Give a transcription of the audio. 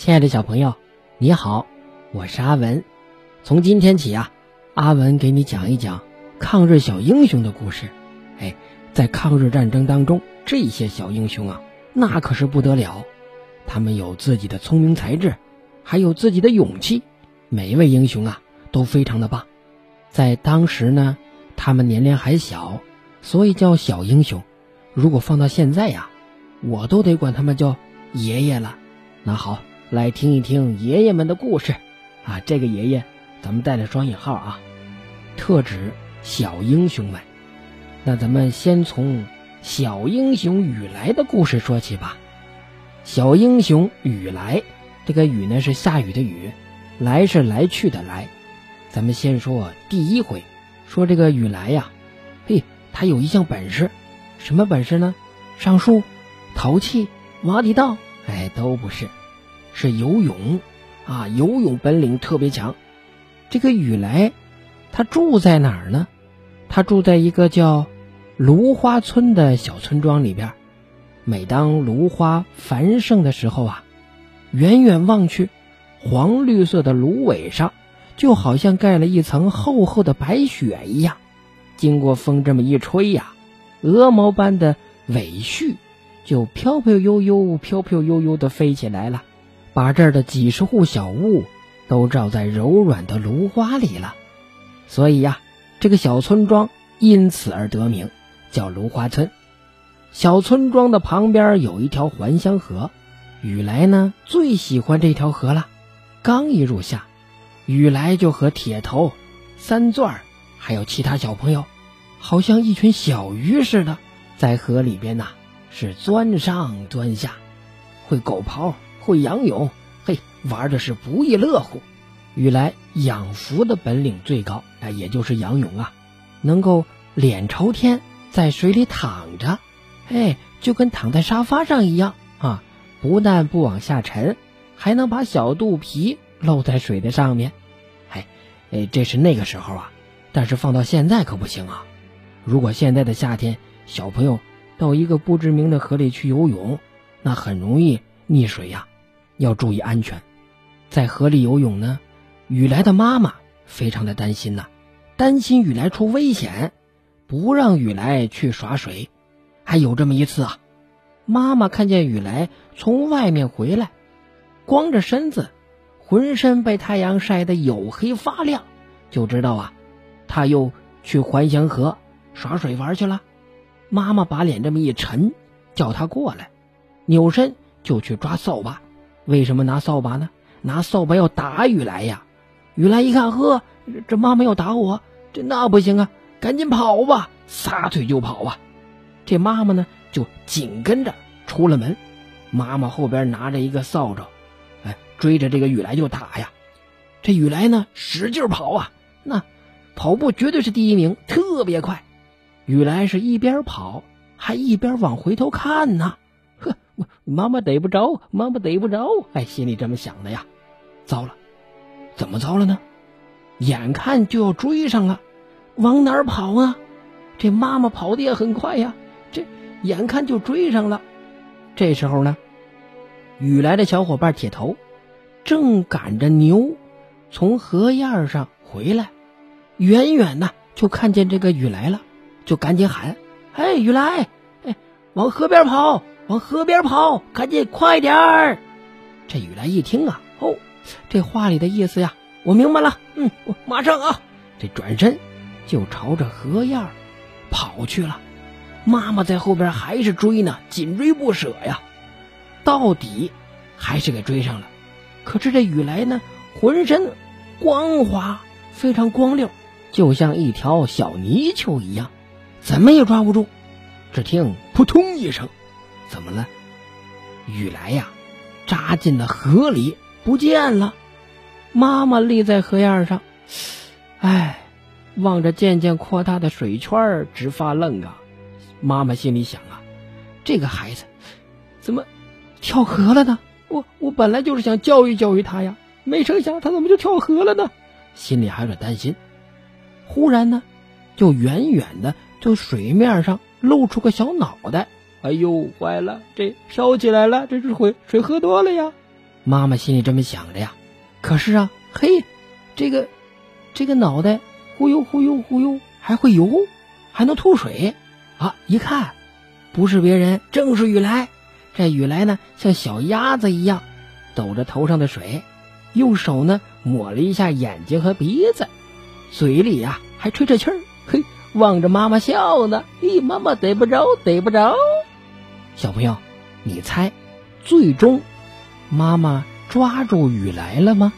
亲爱的小朋友，你好，我是阿文。从今天起啊，阿文给你讲一讲抗日小英雄的故事。哎，在抗日战争当中，这些小英雄啊，那可是不得了。他们有自己的聪明才智，还有自己的勇气。每一位英雄啊，都非常的棒。在当时呢，他们年龄还小，所以叫小英雄。如果放到现在呀，我都得管他们叫爷爷了。那好，来听一听爷爷们的故事啊。这个爷爷，咱们带着双引号啊，特指小英雄们。那咱们先从小英雄雨来的故事说起吧。小英雄雨来，这个雨呢是下雨的雨，来是来去的来。咱们先说第一回，说这个雨来呀，嘿，他有一项本事。什么本事呢？上树、淘气、挖地道，哎，都不是，是游泳啊！游泳本领特别强。这个雨来，他住在哪儿呢？他住在一个叫芦花村的小村庄里边。每当芦花繁盛的时候啊，远远望去，黄绿色的芦苇上就好像盖了一层厚厚的白雪一样。经过风这么一吹呀。鹅毛般的尾絮就飘飘悠悠、飘飘悠悠的飞起来了，把这儿的几十户小屋都罩在柔软的芦花里了。所以呀，这个小村庄因此而得名，叫芦花村。小村庄的旁边有一条还乡河，雨来呢最喜欢这条河了。刚一入夏，雨来就和铁头、三钻还有其他小朋友。好像一群小鱼似的，在河里边呐，是钻上钻下，会狗刨，会仰泳，嘿，玩的是不亦乐乎。雨来养浮的本领最高，哎，也就是仰泳啊，能够脸朝天在水里躺着，哎，就跟躺在沙发上一样啊，不但不往下沉，还能把小肚皮露在水的上面，哎，哎，这是那个时候啊，但是放到现在可不行啊。如果现在的夏天，小朋友到一个不知名的河里去游泳，那很容易溺水呀，要注意安全。在河里游泳呢，雨来的妈妈非常的担心呐，担心雨来出危险，不让雨来去耍水。还有这么一次啊，妈妈看见雨来从外面回来，光着身子，浑身被太阳晒得黝黑发亮，就知道啊，他又去还乡河。耍水玩去了，妈妈把脸这么一沉，叫他过来，扭身就去抓扫把。为什么拿扫把呢？拿扫把要打雨来呀！雨来一看，呵，这妈妈要打我，这那不行啊，赶紧跑吧，撒腿就跑啊！这妈妈呢，就紧跟着出了门。妈妈后边拿着一个扫帚，哎，追着这个雨来就打呀。这雨来呢，使劲跑啊，那跑步绝对是第一名，特别快。雨来是一边跑，还一边往回头看呢。妈妈逮不着，妈妈逮不着。哎，心里这么想的呀。糟了，怎么糟了呢？眼看就要追上了，往哪儿跑啊？这妈妈跑的也很快呀。这眼看就追上了。这时候呢，雨来的小伙伴铁头正赶着牛从河沿上回来，远远的就看见这个雨来了。就赶紧喊：“哎，雨来，哎，往河边跑，往河边跑，赶紧快点儿！”这雨来一听啊，哦，这话里的意思呀，我明白了。嗯，我马上啊，这转身就朝着河沿跑去了。妈妈在后边还是追呢，紧追不舍呀。到底还是给追上了。可是这雨来呢，浑身光滑，非常光溜，就像一条小泥鳅一样。怎么也抓不住，只听扑通一声，怎么了？雨来呀，扎进了河里，不见了。妈妈立在河沿上，哎，望着渐渐扩大的水圈直发愣啊。妈妈心里想啊，这个孩子怎么跳河了呢？我我本来就是想教育教育他呀，没成想他怎么就跳河了呢？心里还有点担心。忽然呢，就远远的。就水面上露出个小脑袋，哎呦，坏了，这烧起来了，这是水水喝多了呀！妈妈心里这么想着呀。可是啊，嘿，这个这个脑袋忽悠忽悠忽悠，还会游，还能吐水啊！一看，不是别人，正是雨来。这雨来呢，像小鸭子一样，抖着头上的水，用手呢抹了一下眼睛和鼻子，嘴里呀还吹着气儿，嘿，望着妈妈笑呢。咦，妈妈逮不着，逮不着。小朋友，你猜，最终妈妈抓住雨来了吗？